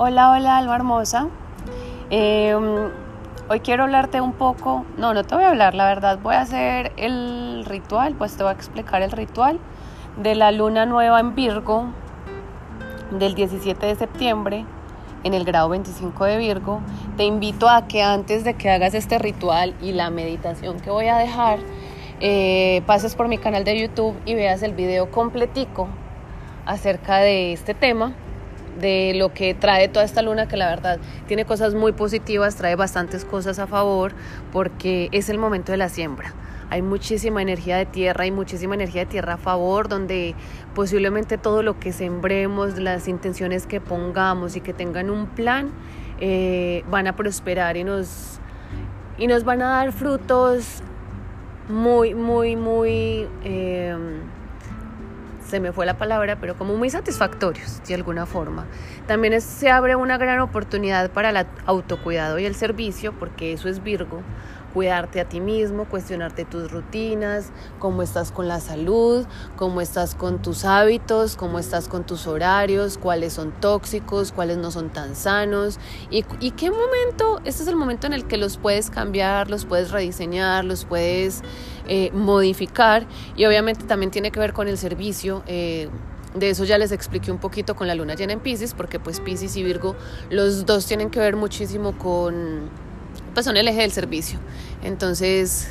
Hola, hola, alma hermosa. Em, hoy quiero hablarte un poco, no, no te voy a hablar, la verdad, voy a hacer el ritual, pues te voy a explicar el ritual de la luna nueva en Virgo del 17 de septiembre en el grado 25 de Virgo. Te invito a que antes de que hagas este ritual y la meditación que voy a dejar, eh, pases por mi canal de YouTube y veas el video completico acerca de este tema de lo que trae toda esta luna, que la verdad tiene cosas muy positivas, trae bastantes cosas a favor, porque es el momento de la siembra. Hay muchísima energía de tierra, hay muchísima energía de tierra a favor, donde posiblemente todo lo que sembremos, las intenciones que pongamos y que tengan un plan, eh, van a prosperar y nos, y nos van a dar frutos muy, muy, muy... Eh, se me fue la palabra, pero como muy satisfactorios de alguna forma. También se abre una gran oportunidad para el autocuidado y el servicio, porque eso es Virgo, cuidarte a ti mismo, cuestionarte tus rutinas, cómo estás con la salud, cómo estás con tus hábitos, cómo estás con tus horarios, cuáles son tóxicos, cuáles no son tan sanos y, y qué momento, este es el momento en el que los puedes cambiar, los puedes rediseñar, los puedes eh, modificar y obviamente también tiene que ver con el servicio. Eh, de eso ya les expliqué un poquito con la luna llena en Pisces, porque pues Pisces y Virgo, los dos tienen que ver muchísimo con, pues son el eje del servicio. Entonces,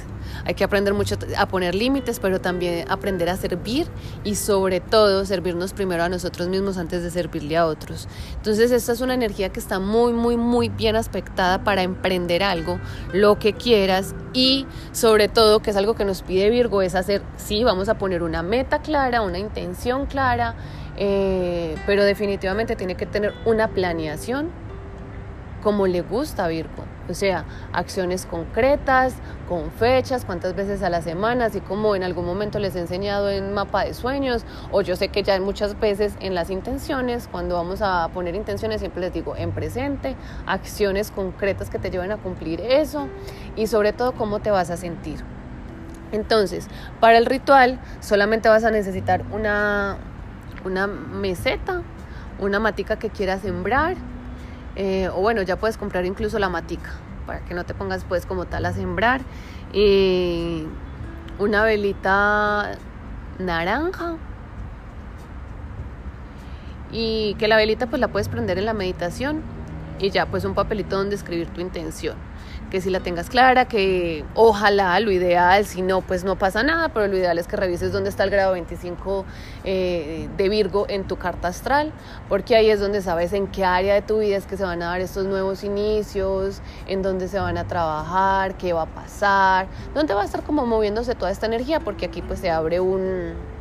hay que aprender mucho a poner límites, pero también aprender a servir y sobre todo servirnos primero a nosotros mismos antes de servirle a otros. Entonces esta es una energía que está muy, muy, muy bien aspectada para emprender algo, lo que quieras y sobre todo, que es algo que nos pide Virgo, es hacer, sí, vamos a poner una meta clara, una intención clara, eh, pero definitivamente tiene que tener una planeación como le gusta a Virgo. O sea, acciones concretas, con fechas, cuántas veces a la semana, así como en algún momento les he enseñado en mapa de sueños, o yo sé que ya muchas veces en las intenciones, cuando vamos a poner intenciones, siempre les digo en presente, acciones concretas que te lleven a cumplir eso, y sobre todo cómo te vas a sentir. Entonces, para el ritual solamente vas a necesitar una, una meseta, una matica que quieras sembrar, eh, o bueno, ya puedes comprar incluso la matica para que no te pongas pues como tal a sembrar. Y una velita naranja. Y que la velita pues la puedes prender en la meditación y ya pues un papelito donde escribir tu intención que si la tengas clara, que ojalá lo ideal, si no, pues no pasa nada, pero lo ideal es que revises dónde está el grado 25 eh, de Virgo en tu carta astral, porque ahí es donde sabes en qué área de tu vida es que se van a dar estos nuevos inicios, en dónde se van a trabajar, qué va a pasar, dónde va a estar como moviéndose toda esta energía, porque aquí pues se abre un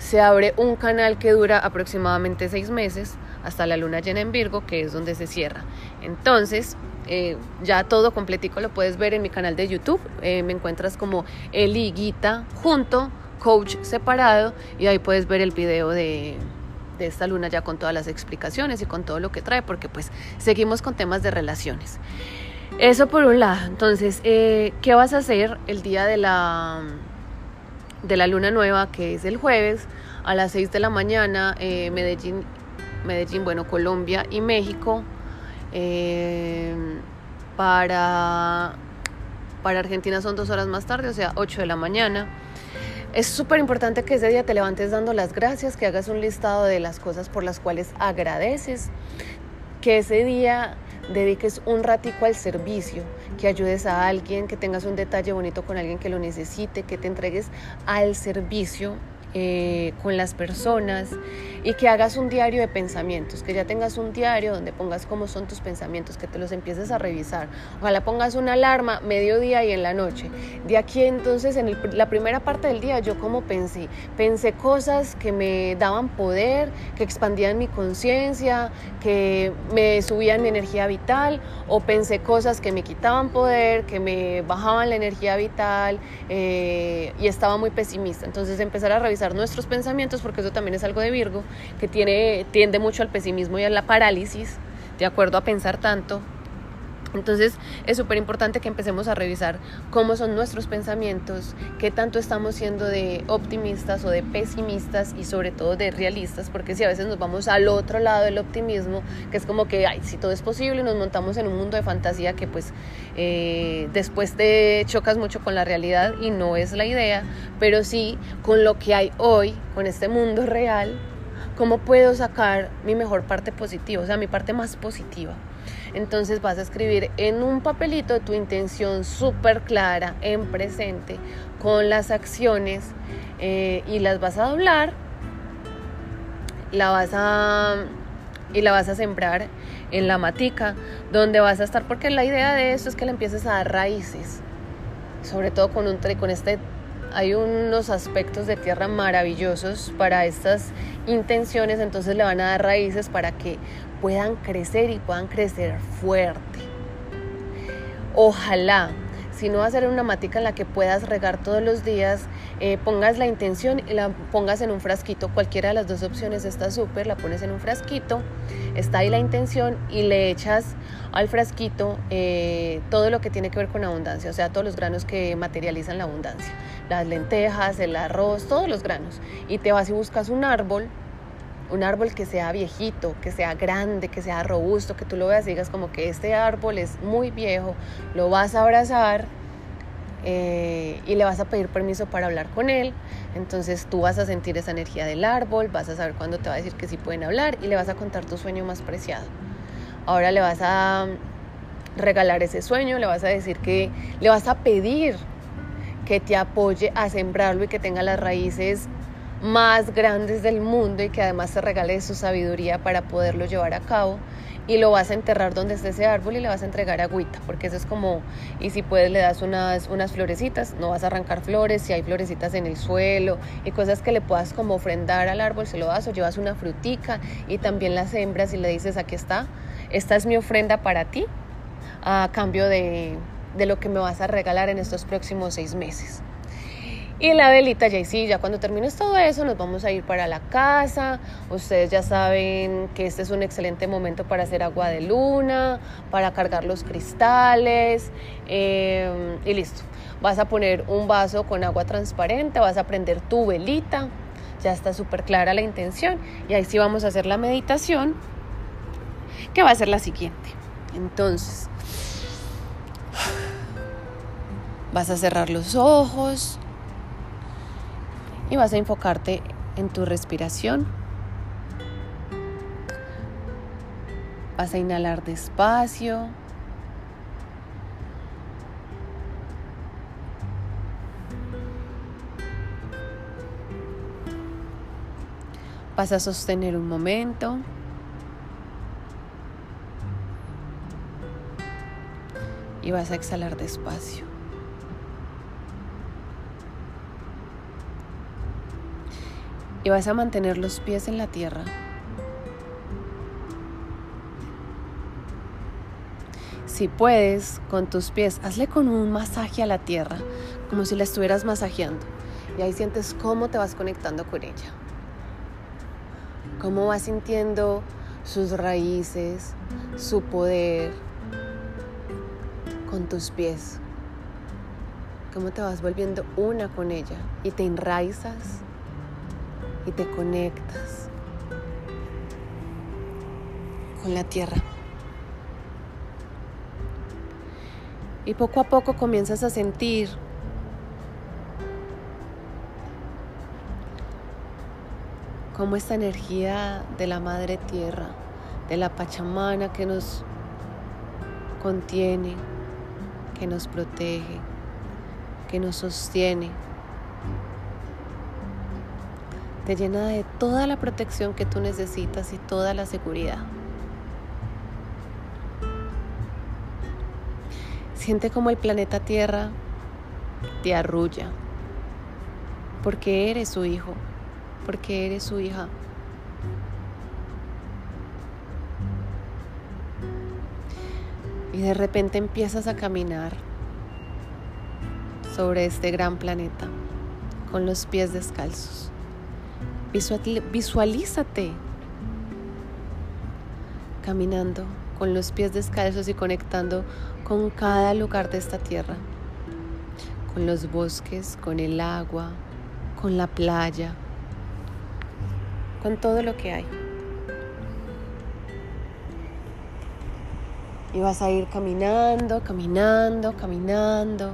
se abre un canal que dura aproximadamente seis meses hasta la luna llena en Virgo, que es donde se cierra. Entonces, eh, ya todo completico lo puedes ver en mi canal de YouTube. Eh, me encuentras como Eliguita junto, coach separado, y ahí puedes ver el video de, de esta luna ya con todas las explicaciones y con todo lo que trae, porque pues seguimos con temas de relaciones. Eso por un lado. Entonces, eh, ¿qué vas a hacer el día de la, de la luna nueva, que es el jueves, a las 6 de la mañana, Medellín, Medellín, bueno, Colombia y México? Eh, para, para Argentina son dos horas más tarde, o sea, 8 de la mañana. Es súper importante que ese día te levantes dando las gracias, que hagas un listado de las cosas por las cuales agradeces, que ese día dediques un ratico al servicio, que ayudes a alguien, que tengas un detalle bonito con alguien que lo necesite, que te entregues al servicio eh, con las personas y que hagas un diario de pensamientos, que ya tengas un diario donde pongas cómo son tus pensamientos, que te los empieces a revisar. Ojalá pongas una alarma mediodía y en la noche. De aquí entonces, en la primera parte del día, yo como pensé, pensé cosas que me daban poder, que expandían mi conciencia, que me subían mi energía vital, o pensé cosas que me quitaban poder, que me bajaban la energía vital eh, y estaba muy pesimista. Entonces empezar a revisar nuestros pensamientos, porque eso también es algo de Virgo, que tiene, tiende mucho al pesimismo y a la parálisis, de acuerdo a pensar tanto. Entonces es súper importante que empecemos a revisar cómo son nuestros pensamientos, qué tanto estamos siendo de optimistas o de pesimistas y sobre todo de realistas, porque si a veces nos vamos al otro lado del optimismo, que es como que, ay, si todo es posible, nos montamos en un mundo de fantasía que pues eh, después te chocas mucho con la realidad y no es la idea, pero sí con lo que hay hoy, con este mundo real, cómo puedo sacar mi mejor parte positiva, o sea, mi parte más positiva. Entonces vas a escribir en un papelito tu intención súper clara, en presente, con las acciones eh, y las vas a doblar, la vas a y la vas a sembrar en la matica donde vas a estar porque la idea de esto es que le empieces a dar raíces sobre todo con un con este hay unos aspectos de tierra maravillosos para estas intenciones entonces le van a dar raíces para que puedan crecer y puedan crecer fuerte. Ojalá, si no va a una matica en la que puedas regar todos los días, eh, pongas la intención y la pongas en un frasquito. Cualquiera de las dos opciones está súper, la pones en un frasquito, está ahí la intención y le echas al frasquito eh, todo lo que tiene que ver con abundancia, o sea, todos los granos que materializan la abundancia, las lentejas, el arroz, todos los granos. Y te vas y buscas un árbol un árbol que sea viejito, que sea grande, que sea robusto, que tú lo veas y digas como que este árbol es muy viejo, lo vas a abrazar eh, y le vas a pedir permiso para hablar con él. Entonces tú vas a sentir esa energía del árbol, vas a saber cuándo te va a decir que sí pueden hablar y le vas a contar tu sueño más preciado. Ahora le vas a regalar ese sueño, le vas a decir que le vas a pedir que te apoye a sembrarlo y que tenga las raíces más grandes del mundo y que además te regale su sabiduría para poderlo llevar a cabo y lo vas a enterrar donde esté ese árbol y le vas a entregar agüita, porque eso es como, y si puedes le das unas, unas florecitas, no vas a arrancar flores, si hay florecitas en el suelo y cosas que le puedas como ofrendar al árbol, se lo das o llevas una frutica y también las sembras y le dices, aquí está, esta es mi ofrenda para ti a cambio de, de lo que me vas a regalar en estos próximos seis meses. Y la velita, ya sí, ya cuando termines todo eso, nos vamos a ir para la casa. Ustedes ya saben que este es un excelente momento para hacer agua de luna, para cargar los cristales em, y listo. Vas a poner un vaso con agua transparente, vas a prender tu velita, ya está súper clara la intención. Y ahí sí vamos a hacer la meditación, que va a ser la siguiente. Entonces, vas a cerrar los ojos y vas a enfocarte en tu respiración. Vas a inhalar despacio. Vas a sostener un momento. Y vas a exhalar despacio. Y vas a mantener los pies en la tierra. Si puedes, con tus pies, hazle con un masaje a la tierra, como si la estuvieras masajeando. Y ahí sientes cómo te vas conectando con ella. Cómo vas sintiendo sus raíces, su poder con tus pies. Cómo te vas volviendo una con ella y te enraizas y te conectas con la tierra. Y poco a poco comienzas a sentir cómo esta energía de la madre tierra, de la Pachamana que nos contiene, que nos protege, que nos sostiene, te llena de toda la protección que tú necesitas y toda la seguridad. Siente como el planeta Tierra te arrulla, porque eres su hijo, porque eres su hija. Y de repente empiezas a caminar sobre este gran planeta con los pies descalzos. Visualízate caminando con los pies descalzos y conectando con cada lugar de esta tierra, con los bosques, con el agua, con la playa, con todo lo que hay. Y vas a ir caminando, caminando, caminando.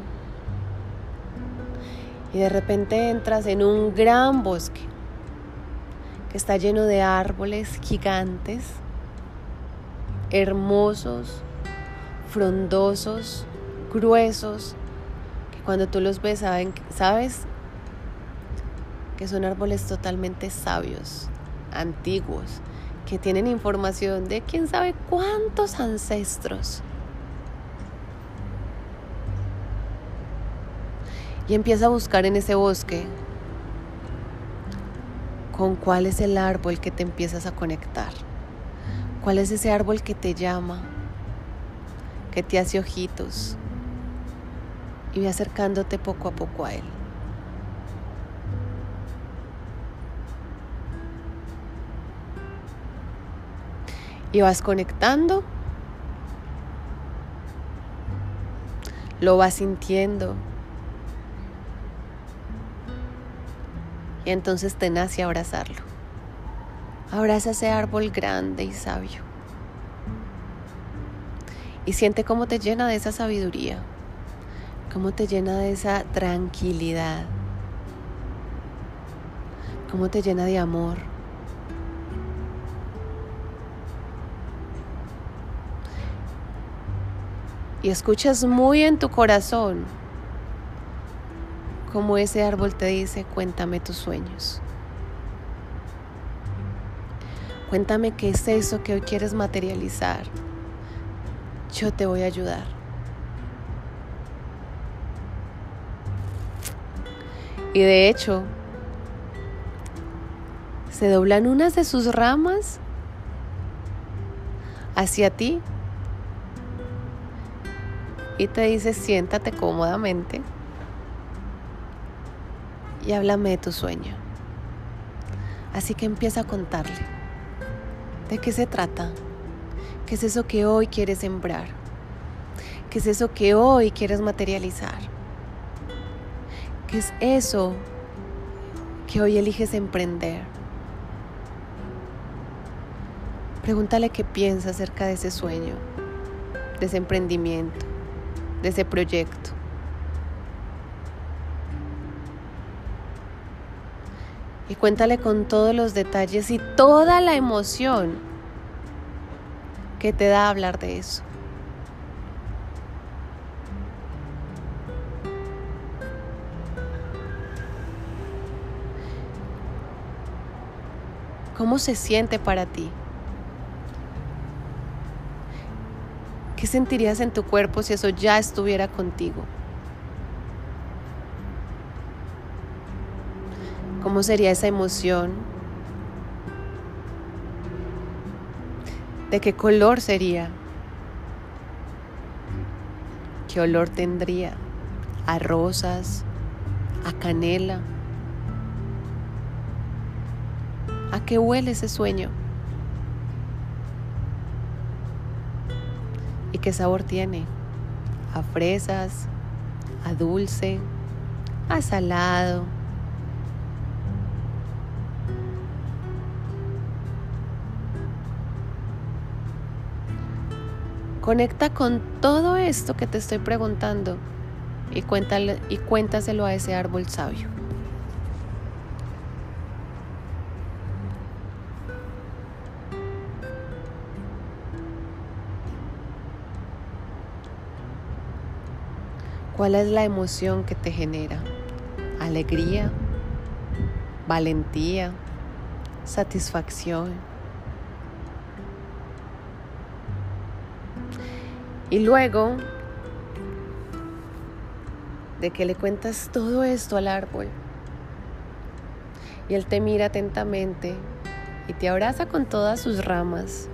Y de repente entras en un gran bosque que está lleno de árboles gigantes, hermosos, frondosos, gruesos, que cuando tú los ves saben, sabes que son árboles totalmente sabios, antiguos, que tienen información de quién sabe cuántos ancestros. Y empieza a buscar en ese bosque con cuál es el árbol que te empiezas a conectar. ¿Cuál es ese árbol que te llama, que te hace ojitos? Y ve acercándote poco a poco a él. y vas conectando, lo vas sintiendo. Y entonces te nace abrazarlo. Abraza ese árbol grande y sabio. Y siente cómo te llena de esa sabiduría, cómo te llena de esa tranquilidad, cómo te llena de amor. y escuchas muy en tu corazón como ese árbol te dice, cuéntame tus sueños. Cuéntame qué es eso que hoy quieres materializar. Yo te voy a ayudar. Y de hecho, se doblan unas de sus ramas hacia ti y te dice siéntate cómodamente y háblame de tu sueño. Así que empieza a contarle. ¿De qué se trata? ¿Qué es eso que hoy quieres sembrar? ¿Qué es eso que hoy quieres materializar? ¿Qué es eso que hoy eliges emprender? Pregúntale qué piensa acerca de ese sueño, de ese emprendimiento de ese proyecto. Y cuéntale con todos los detalles y toda la emoción que te da hablar de eso. ¿Cómo se siente para ti? ¿Qué sentirías en tu cuerpo si eso ya estuviera contigo? ¿Cómo sería esa emoción? ¿De qué color sería? ¿Qué olor tendría? ¿A rosas? ¿A canela? ¿A qué huele ese sueño? ¿Y qué sabor tiene? A fresas, a dulce, a salado. Conecta con todo esto que te estoy preguntando y, cuéntale, y cuéntaselo a ese árbol sabio. ¿Cuál es la emoción que te genera? ¿Alegría? ¿Valentía? ¿Satisfacción? Y luego de que le cuentas todo esto al árbol y él te mira atentamente y te abraza con todas sus ramas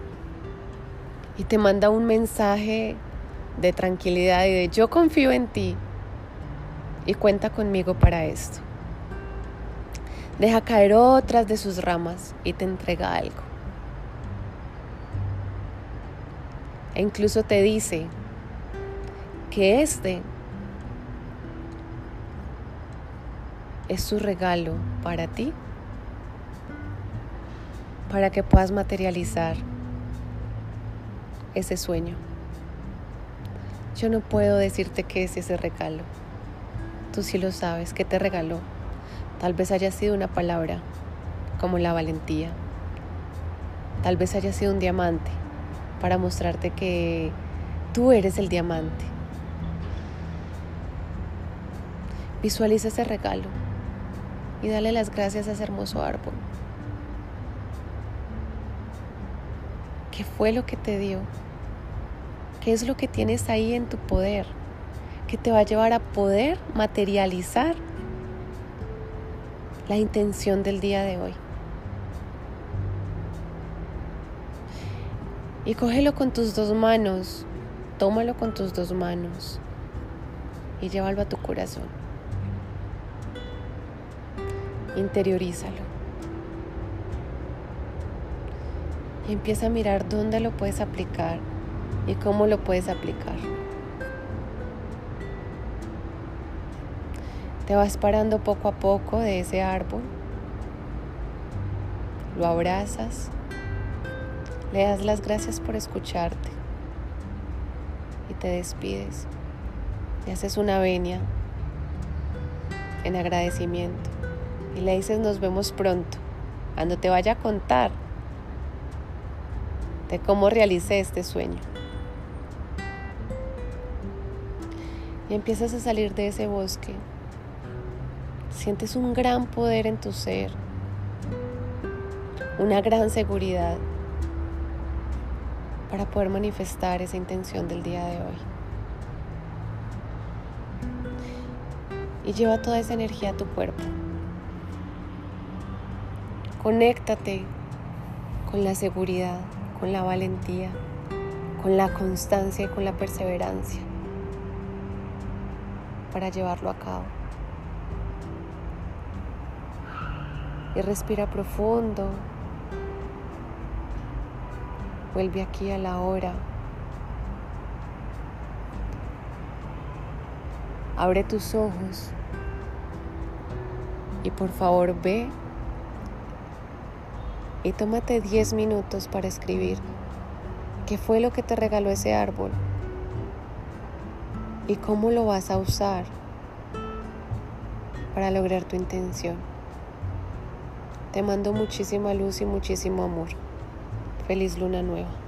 y te manda un mensaje de tranquilidad y de yo confío en ti y cuenta conmigo para esto. Deja caer otras de sus ramas y te entrega algo. E incluso te dice que este es su regalo para ti, para que puedas materializar ese sueño. Yo no puedo decirte qué es ese regalo. Tú sí lo sabes, ¿qué te regaló? Tal vez haya sido una palabra, como la valentía. Tal vez haya sido un diamante, para mostrarte que tú eres el diamante. Visualiza ese regalo y dale las gracias a ese hermoso árbol. ¿Qué fue lo que te dio? ¿Qué es lo que tienes ahí en tu poder? Que te va a llevar a poder materializar la intención del día de hoy. Y cógelo con tus dos manos, tómalo con tus dos manos y llévalo a tu corazón. Interiorízalo. Y empieza a mirar dónde lo puedes aplicar y cómo lo puedes aplicar. Te vas parando poco a poco de ese árbol, lo abrazas, le das las gracias por escucharte. Y te despides. Y haces una venia en agradecimiento. Y le dices nos vemos pronto, cuando te vaya a contar de cómo realicé este sueño. Y empiezas a salir de ese bosque. Sientes un gran poder en tu ser, una gran seguridad para poder manifestar esa intención del día de hoy. Y lleva toda esa energía a tu cuerpo. Conéctate con la seguridad, con la valentía, con la constancia y con la perseverancia para llevarlo a cabo. Y respira profundo. Vuelve aquí a la hora. Abre tus ojos y por favor ve y tómate 10 minutos para escribir qué fue lo que te regaló ese árbol y cómo lo vas a usar para lograr tu intención. Te mando muchísima luz y muchísimo amor. Feliz luna nueva.